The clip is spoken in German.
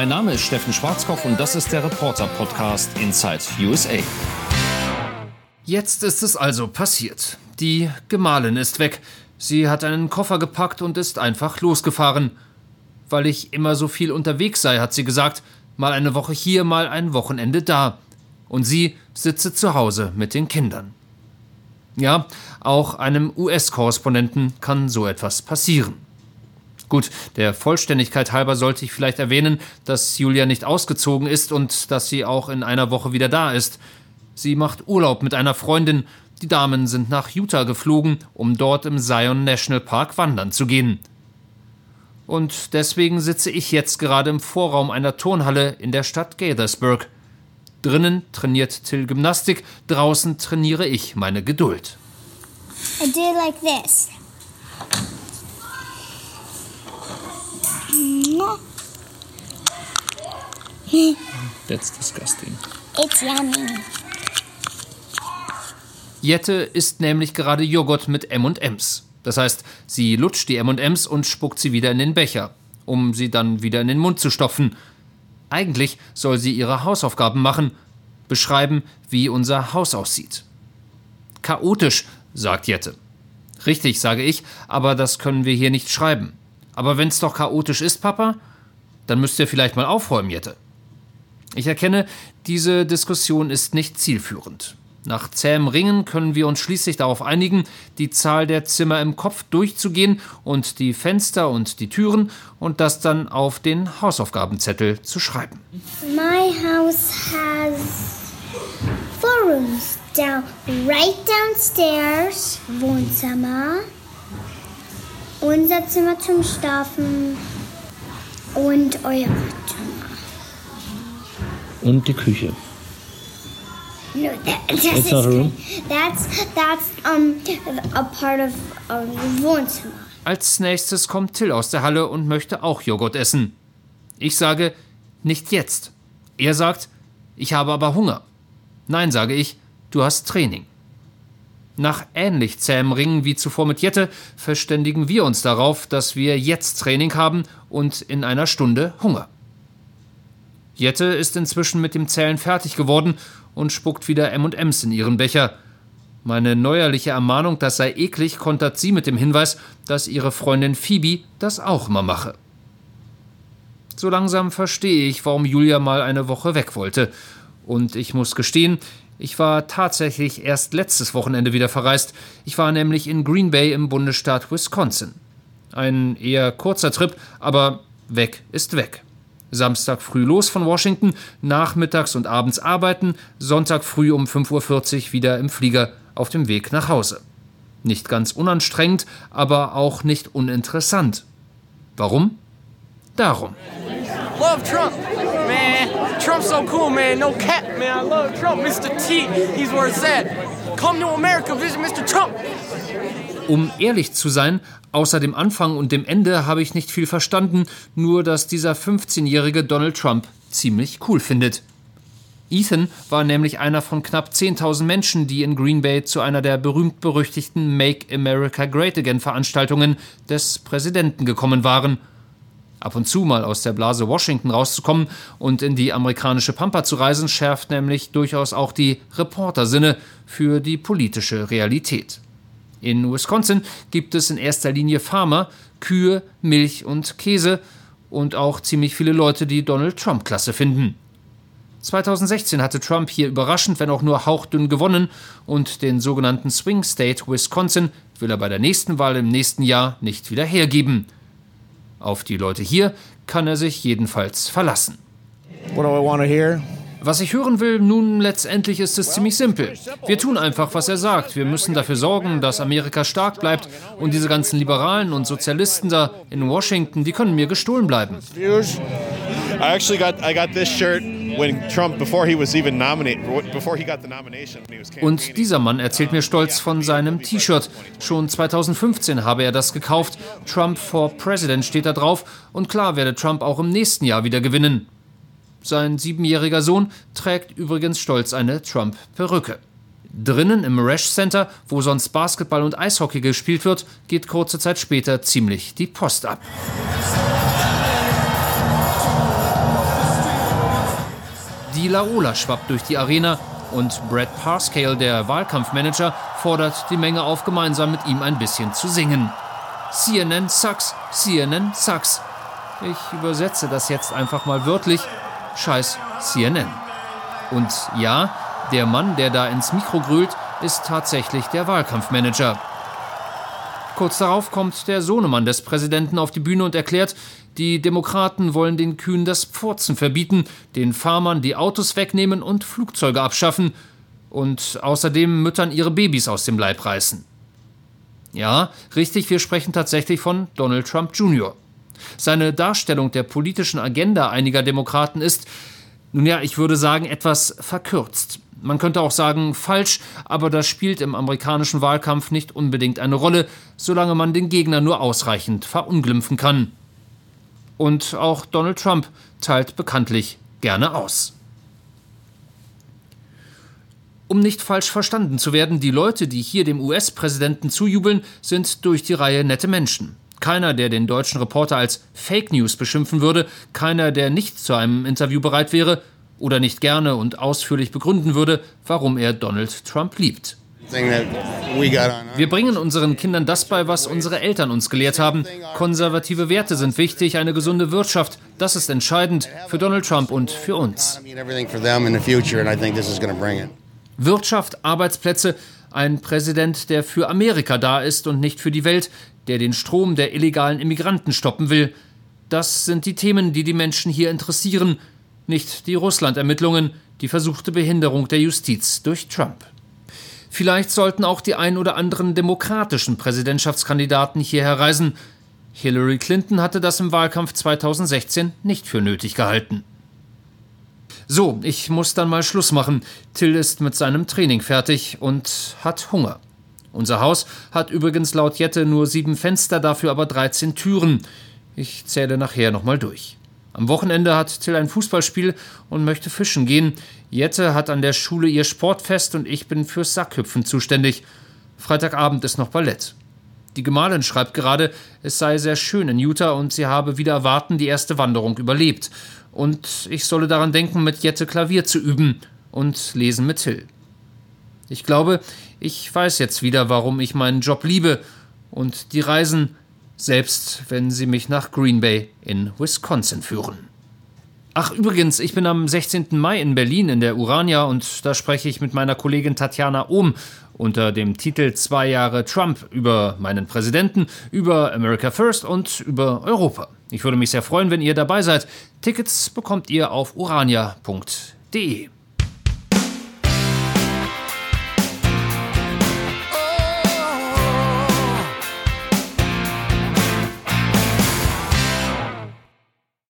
Mein Name ist Steffen Schwarzkopf und das ist der Reporter-Podcast Inside USA. Jetzt ist es also passiert. Die Gemahlin ist weg. Sie hat einen Koffer gepackt und ist einfach losgefahren. Weil ich immer so viel unterwegs sei, hat sie gesagt, mal eine Woche hier, mal ein Wochenende da. Und sie sitze zu Hause mit den Kindern. Ja, auch einem US-Korrespondenten kann so etwas passieren. Gut, der Vollständigkeit halber sollte ich vielleicht erwähnen, dass Julia nicht ausgezogen ist und dass sie auch in einer Woche wieder da ist. Sie macht Urlaub mit einer Freundin. Die Damen sind nach Utah geflogen, um dort im Zion National Park wandern zu gehen. Und deswegen sitze ich jetzt gerade im Vorraum einer Turnhalle in der Stadt Gaithersburg. Drinnen trainiert Till Gymnastik, draußen trainiere ich meine Geduld. I do like this. That's disgusting. It's yummy. Jette isst nämlich gerade Joghurt mit M&Ms. Das heißt, sie lutscht die M&Ms und spuckt sie wieder in den Becher, um sie dann wieder in den Mund zu stopfen. Eigentlich soll sie ihre Hausaufgaben machen, beschreiben, wie unser Haus aussieht. Chaotisch, sagt Jette. Richtig, sage ich, aber das können wir hier nicht schreiben. Aber wenn's doch chaotisch ist, Papa, dann müsst ihr vielleicht mal aufräumen, Jette. Ich erkenne, diese Diskussion ist nicht zielführend. Nach zähem Ringen können wir uns schließlich darauf einigen, die Zahl der Zimmer im Kopf durchzugehen und die Fenster und die Türen und das dann auf den Hausaufgabenzettel zu schreiben. My house has four rooms. Down, right downstairs, Wohnzimmer, unser Zimmer zum Schlafen und euer Zimmer. Und die Küche. No, that, that's, It's not a room? that's that's um a part of um, Wohnzimmer. Als nächstes kommt Till aus der Halle und möchte auch Joghurt essen. Ich sage, nicht jetzt. Er sagt, ich habe aber Hunger. Nein, sage ich, du hast Training. Nach ähnlich zähem Ringen wie zuvor mit Jette verständigen wir uns darauf, dass wir jetzt Training haben und in einer Stunde Hunger. Jette ist inzwischen mit dem Zählen fertig geworden und spuckt wieder M&Ms in ihren Becher. Meine neuerliche Ermahnung, das sei eklig, kontert sie mit dem Hinweis, dass ihre Freundin Phoebe das auch immer mache. So langsam verstehe ich, warum Julia mal eine Woche weg wollte. Und ich muss gestehen, ich war tatsächlich erst letztes Wochenende wieder verreist. Ich war nämlich in Green Bay im Bundesstaat Wisconsin. Ein eher kurzer Trip, aber weg ist weg. Samstag früh los von Washington, nachmittags und abends arbeiten, Sonntag früh um 5.40 Uhr wieder im Flieger auf dem Weg nach Hause. Nicht ganz unanstrengend, aber auch nicht uninteressant. Warum? Darum. Love Trump, man. Trump's so cool, man. No cap, man. I love Trump. Mr. T, he's where it's at. Come to America, visit Mr. Trump. Um ehrlich zu sein, außer dem Anfang und dem Ende habe ich nicht viel verstanden, nur dass dieser 15-jährige Donald Trump ziemlich cool findet. Ethan war nämlich einer von knapp 10.000 Menschen, die in Green Bay zu einer der berühmt-berüchtigten Make America Great Again Veranstaltungen des Präsidenten gekommen waren. Ab und zu mal aus der Blase Washington rauszukommen und in die amerikanische Pampa zu reisen, schärft nämlich durchaus auch die Reportersinne für die politische Realität. In Wisconsin gibt es in erster Linie Farmer, Kühe, Milch und Käse und auch ziemlich viele Leute, die Donald Trump klasse finden. 2016 hatte Trump hier überraschend, wenn auch nur hauchdünn gewonnen und den sogenannten Swing State Wisconsin will er bei der nächsten Wahl im nächsten Jahr nicht wieder hergeben. Auf die Leute hier kann er sich jedenfalls verlassen. Was ich hören will, nun letztendlich ist es ziemlich simpel. Wir tun einfach, was er sagt. Wir müssen dafür sorgen, dass Amerika stark bleibt und diese ganzen Liberalen und Sozialisten da in Washington, die können mir gestohlen bleiben. I actually got I got this shirt Und dieser Mann erzählt mir stolz von seinem T-Shirt. Schon 2015 habe er das gekauft. Trump for President steht da drauf. Und klar werde Trump auch im nächsten Jahr wieder gewinnen. Sein siebenjähriger Sohn trägt übrigens stolz eine Trump-Perücke. Drinnen im Resch Center, wo sonst Basketball und Eishockey gespielt wird, geht kurze Zeit später ziemlich die Post ab. Die Laola schwappt durch die Arena und Brad Parscale, der Wahlkampfmanager, fordert die Menge auf, gemeinsam mit ihm ein bisschen zu singen. CNN sucks, CNN sucks. Ich übersetze das jetzt einfach mal wörtlich. Scheiß CNN. Und ja, der Mann, der da ins Mikro grölt, ist tatsächlich der Wahlkampfmanager. Kurz darauf kommt der Sohnemann des Präsidenten auf die Bühne und erklärt, die Demokraten wollen den Kühen das Pfurzen verbieten, den Farmern die Autos wegnehmen und Flugzeuge abschaffen und außerdem Müttern ihre Babys aus dem Leib reißen. Ja, richtig, wir sprechen tatsächlich von Donald Trump Jr. Seine Darstellung der politischen Agenda einiger Demokraten ist, nun ja, ich würde sagen, etwas verkürzt. Man könnte auch sagen falsch, aber das spielt im amerikanischen Wahlkampf nicht unbedingt eine Rolle, solange man den Gegner nur ausreichend verunglimpfen kann. Und auch Donald Trump teilt bekanntlich gerne aus. Um nicht falsch verstanden zu werden, die Leute, die hier dem US-Präsidenten zujubeln, sind durch die Reihe nette Menschen. Keiner, der den deutschen Reporter als Fake News beschimpfen würde, keiner, der nicht zu einem Interview bereit wäre oder nicht gerne und ausführlich begründen würde, warum er Donald Trump liebt. Wir bringen unseren Kindern das bei, was unsere Eltern uns gelehrt haben. Konservative Werte sind wichtig, eine gesunde Wirtschaft. Das ist entscheidend für Donald Trump und für uns. Wirtschaft, Arbeitsplätze, ein Präsident, der für Amerika da ist und nicht für die Welt, der den Strom der illegalen Immigranten stoppen will. Das sind die Themen, die die Menschen hier interessieren, nicht die Russland-Ermittlungen, die versuchte Behinderung der Justiz durch Trump. Vielleicht sollten auch die ein oder anderen demokratischen Präsidentschaftskandidaten hierher reisen. Hillary Clinton hatte das im Wahlkampf 2016 nicht für nötig gehalten. So, ich muss dann mal Schluss machen. Till ist mit seinem Training fertig und hat Hunger. Unser Haus hat übrigens laut Jette nur sieben Fenster, dafür aber 13 Türen. Ich zähle nachher nochmal durch. Am Wochenende hat Till ein Fußballspiel und möchte fischen gehen. Jette hat an der Schule ihr Sportfest und ich bin fürs Sackhüpfen zuständig. Freitagabend ist noch Ballett. Die Gemahlin schreibt gerade, es sei sehr schön in Utah und sie habe wieder erwarten die erste Wanderung überlebt. Und ich solle daran denken, mit Jette Klavier zu üben und lesen mit Till. Ich glaube, ich weiß jetzt wieder, warum ich meinen Job liebe und die Reisen selbst wenn sie mich nach Green Bay in Wisconsin führen. Ach übrigens, ich bin am 16. Mai in Berlin in der Urania und da spreche ich mit meiner Kollegin Tatjana Ohm unter dem Titel Zwei Jahre Trump über meinen Präsidenten, über America First und über Europa. Ich würde mich sehr freuen, wenn ihr dabei seid. Tickets bekommt ihr auf urania.de.